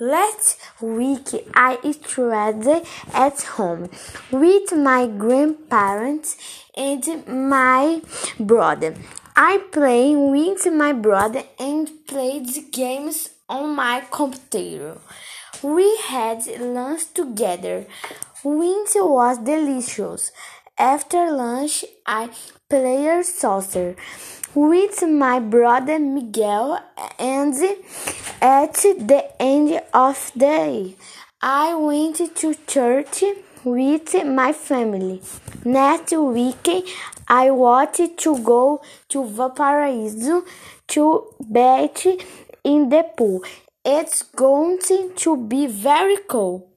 Last week I stayed at home with my grandparents and my brother. I played with my brother and played games on my computer. We had lunch together. Winter was delicious. After lunch, I played soccer with my brother Miguel and at the end of the day, I went to church with my family. Next week, I wanted to go to Valparaiso to bathe in the pool. It's going to be very cold.